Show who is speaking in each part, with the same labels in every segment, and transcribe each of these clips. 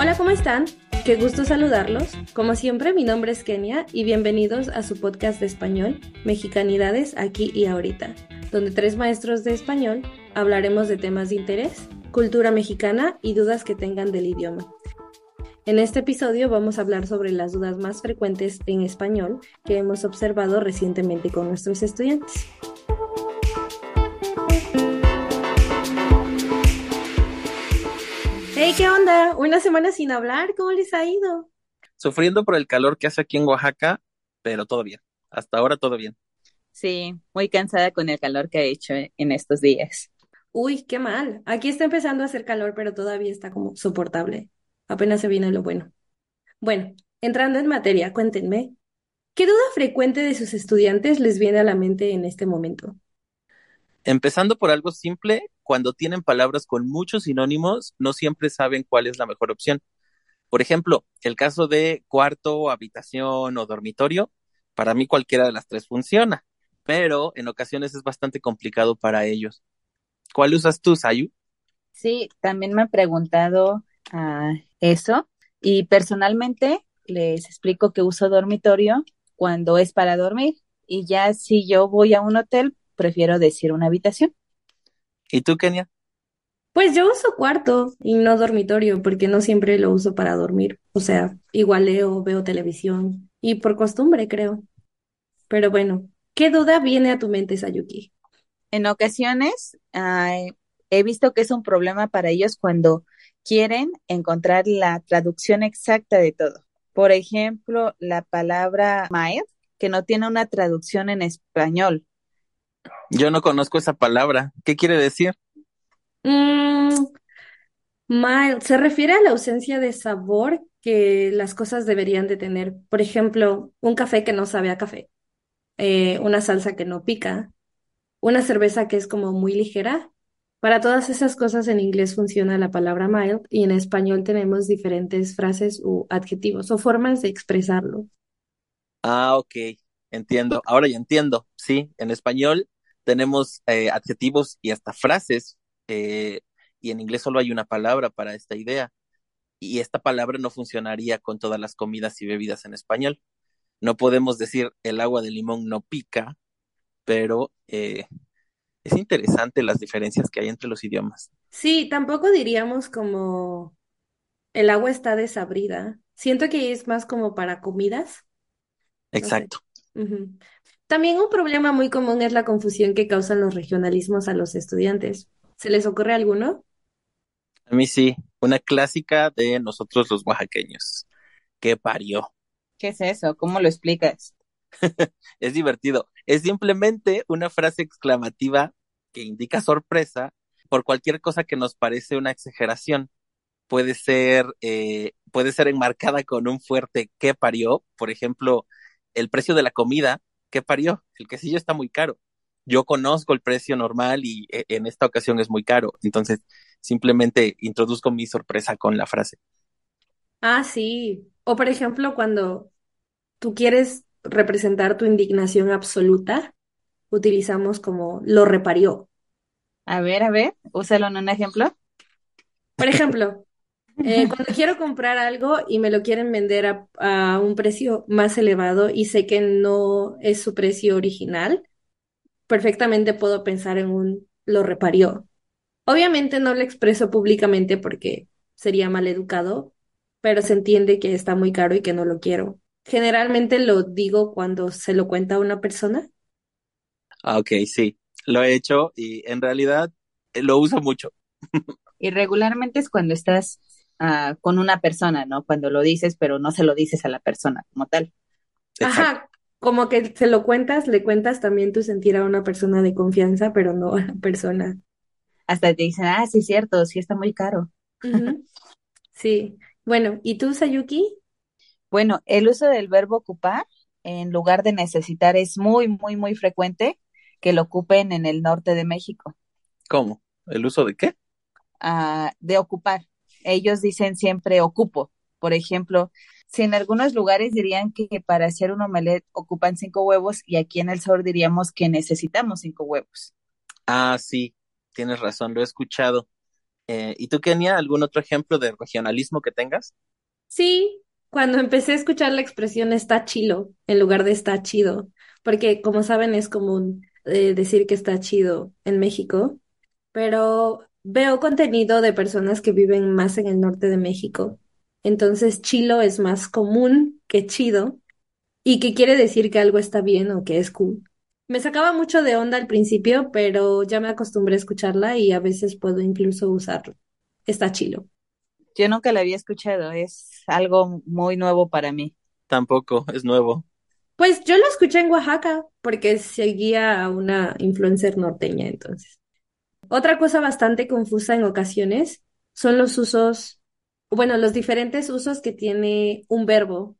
Speaker 1: Hola, ¿cómo están? Qué gusto saludarlos. Como siempre, mi nombre es Kenia y bienvenidos a su podcast de español, Mexicanidades aquí y ahorita, donde tres maestros de español hablaremos de temas de interés, cultura mexicana y dudas que tengan del idioma. En este episodio vamos a hablar sobre las dudas más frecuentes en español que hemos observado recientemente con nuestros estudiantes. ¿Qué onda? Una semana sin hablar, ¿cómo les ha ido?
Speaker 2: Sufriendo por el calor que hace aquí en Oaxaca, pero todo bien. Hasta ahora todo bien.
Speaker 3: Sí, muy cansada con el calor que ha hecho en estos días.
Speaker 1: Uy, qué mal. Aquí está empezando a hacer calor, pero todavía está como soportable. Apenas se viene lo bueno. Bueno, entrando en materia, cuéntenme, ¿qué duda frecuente de sus estudiantes les viene a la mente en este momento?
Speaker 2: Empezando por algo simple, cuando tienen palabras con muchos sinónimos, no siempre saben cuál es la mejor opción. Por ejemplo, el caso de cuarto, habitación o dormitorio, para mí cualquiera de las tres funciona, pero en ocasiones es bastante complicado para ellos. ¿Cuál usas tú, Sayu?
Speaker 3: Sí, también me han preguntado a eso y personalmente les explico que uso dormitorio cuando es para dormir y ya si yo voy a un hotel, prefiero decir una habitación.
Speaker 2: ¿Y tú, Kenia?
Speaker 1: Pues yo uso cuarto y no dormitorio porque no siempre lo uso para dormir. O sea, igual leo, veo televisión y por costumbre creo. Pero bueno, ¿qué duda viene a tu mente, Sayuki?
Speaker 3: En ocasiones he visto que es un problema para ellos cuando quieren encontrar la traducción exacta de todo. Por ejemplo, la palabra mild, que no tiene una traducción en español.
Speaker 2: Yo no conozco esa palabra. ¿Qué quiere decir?
Speaker 1: Mm, mild se refiere a la ausencia de sabor que las cosas deberían de tener. Por ejemplo, un café que no sabe a café, eh, una salsa que no pica, una cerveza que es como muy ligera. Para todas esas cosas en inglés funciona la palabra mild y en español tenemos diferentes frases u adjetivos o formas de expresarlo.
Speaker 2: Ah, ok, entiendo. Ahora ya entiendo. Sí, en español tenemos eh, adjetivos y hasta frases eh, y en inglés solo hay una palabra para esta idea y esta palabra no funcionaría con todas las comidas y bebidas en español. No podemos decir el agua de limón no pica, pero eh, es interesante las diferencias que hay entre los idiomas.
Speaker 1: Sí, tampoco diríamos como el agua está desabrida. Siento que es más como para comidas.
Speaker 2: Exacto.
Speaker 1: También un problema muy común es la confusión que causan los regionalismos a los estudiantes. ¿Se les ocurre alguno?
Speaker 2: A mí sí, una clásica de nosotros los oaxaqueños. ¿Qué parió?
Speaker 3: ¿Qué es eso? ¿Cómo lo explicas?
Speaker 2: es divertido. Es simplemente una frase exclamativa que indica sorpresa por cualquier cosa que nos parece una exageración. Puede ser, eh, puede ser enmarcada con un fuerte ¿qué parió? Por ejemplo, el precio de la comida, ¿qué parió? El quesillo está muy caro. Yo conozco el precio normal y eh, en esta ocasión es muy caro. Entonces, simplemente introduzco mi sorpresa con la frase.
Speaker 1: Ah, sí. O por ejemplo, cuando tú quieres representar tu indignación absoluta, utilizamos como lo reparió.
Speaker 3: A ver, a ver, úsalo en un ejemplo.
Speaker 1: Por ejemplo, eh, cuando quiero comprar algo y me lo quieren vender a, a, un precio más elevado y sé que no es su precio original, perfectamente puedo pensar en un lo reparió. Obviamente no lo expreso públicamente porque sería mal educado, pero se entiende que está muy caro y que no lo quiero. Generalmente lo digo cuando se lo cuenta a una persona.
Speaker 2: Ah, ok, sí, lo he hecho y en realidad eh, lo uso mucho.
Speaker 3: y regularmente es cuando estás uh, con una persona, ¿no? Cuando lo dices, pero no se lo dices a la persona como tal.
Speaker 1: Exacto. Ajá, como que se lo cuentas, le cuentas también tu sentir a una persona de confianza, pero no a la persona.
Speaker 3: Hasta te dicen, ah, sí, cierto, sí está muy caro.
Speaker 1: Uh -huh. Sí. Bueno, ¿y tú, Sayuki?
Speaker 3: Bueno, el uso del verbo ocupar en lugar de necesitar es muy, muy, muy frecuente que lo ocupen en el norte de México.
Speaker 2: ¿Cómo? ¿El uso de qué?
Speaker 3: Uh, de ocupar. Ellos dicen siempre ocupo. Por ejemplo, si en algunos lugares dirían que para hacer un omelette ocupan cinco huevos y aquí en el sur diríamos que necesitamos cinco huevos.
Speaker 2: Ah, sí, tienes razón, lo he escuchado. Eh, ¿Y tú, Kenia, algún otro ejemplo de regionalismo que tengas?
Speaker 1: Sí, cuando empecé a escuchar la expresión está chilo en lugar de está chido, porque como saben es común eh, decir que está chido en México, pero veo contenido de personas que viven más en el norte de México. Entonces, chilo es más común que chido y que quiere decir que algo está bien o que es cool. Me sacaba mucho de onda al principio, pero ya me acostumbré a escucharla y a veces puedo incluso usarlo. Está chilo.
Speaker 3: Yo nunca la había escuchado, es algo muy nuevo para mí.
Speaker 2: Tampoco, es nuevo.
Speaker 1: Pues yo lo escuché en Oaxaca porque seguía a una influencer norteña entonces. Otra cosa bastante confusa en ocasiones son los usos, bueno, los diferentes usos que tiene un verbo.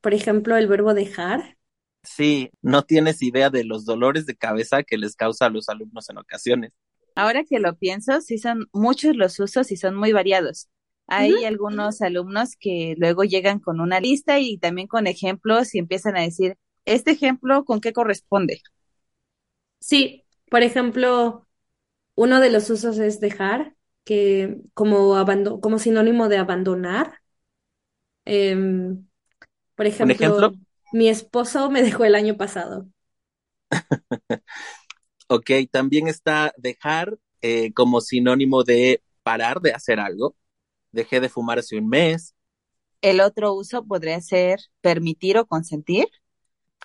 Speaker 1: Por ejemplo, el verbo dejar.
Speaker 2: Sí, no tienes idea de los dolores de cabeza que les causa a los alumnos en ocasiones.
Speaker 3: Ahora que lo pienso, sí son muchos los usos y son muy variados. Hay algunos alumnos que luego llegan con una lista y también con ejemplos y empiezan a decir, ¿este ejemplo con qué corresponde?
Speaker 1: Sí, por ejemplo, uno de los usos es dejar, que como abando- como sinónimo de abandonar. Em, por
Speaker 2: ejemplo,
Speaker 1: mi esposo me dejó el año pasado.
Speaker 2: Ok, también está dejar eh, como sinónimo de parar de hacer algo. Dejé de fumar hace un mes.
Speaker 3: El otro uso podría ser permitir o consentir.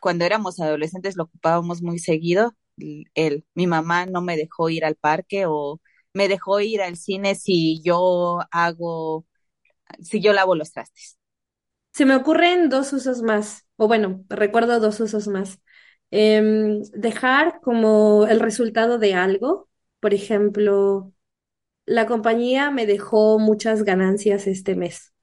Speaker 3: Cuando éramos adolescentes lo ocupábamos muy seguido. El, mi mamá no me dejó ir al parque o me dejó ir al cine si yo hago, si yo lavo los trastes.
Speaker 1: Se me ocurren dos usos más, o bueno, recuerdo dos usos más. Em, dejar como el resultado de algo, por ejemplo, la compañía me dejó muchas ganancias este mes.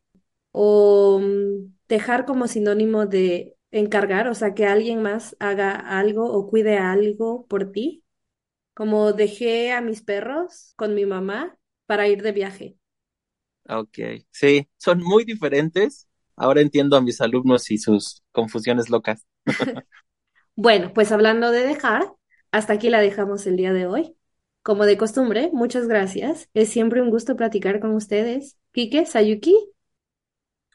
Speaker 1: O mm, dejar como sinónimo de encargar, o sea, que alguien más haga algo o cuide algo por ti. Como dejé a mis perros con mi mamá para ir de viaje.
Speaker 2: Ok, sí, son muy diferentes. Ahora entiendo a mis alumnos y sus confusiones locas.
Speaker 1: Bueno, pues hablando de dejar, hasta aquí la dejamos el día de hoy. Como de costumbre, muchas gracias. Es siempre un gusto platicar con ustedes. Kike, Sayuki,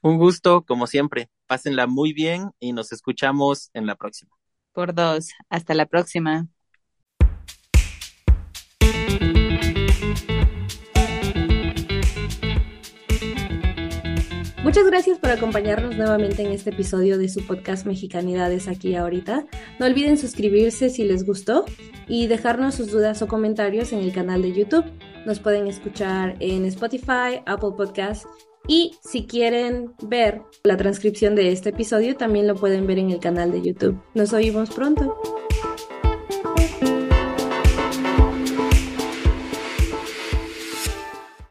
Speaker 2: Un gusto, como siempre. Pásenla muy bien y nos escuchamos en la próxima.
Speaker 3: Por dos. Hasta la próxima.
Speaker 1: muchas gracias por acompañarnos nuevamente en este episodio de su podcast Mexicanidades aquí ahorita. No olviden suscribirse si les gustó y dejarnos sus dudas o comentarios en el canal de YouTube. Nos pueden escuchar en Spotify, Apple Podcasts y si quieren ver la transcripción de este episodio, también lo pueden ver en el canal de YouTube. Nos oímos pronto.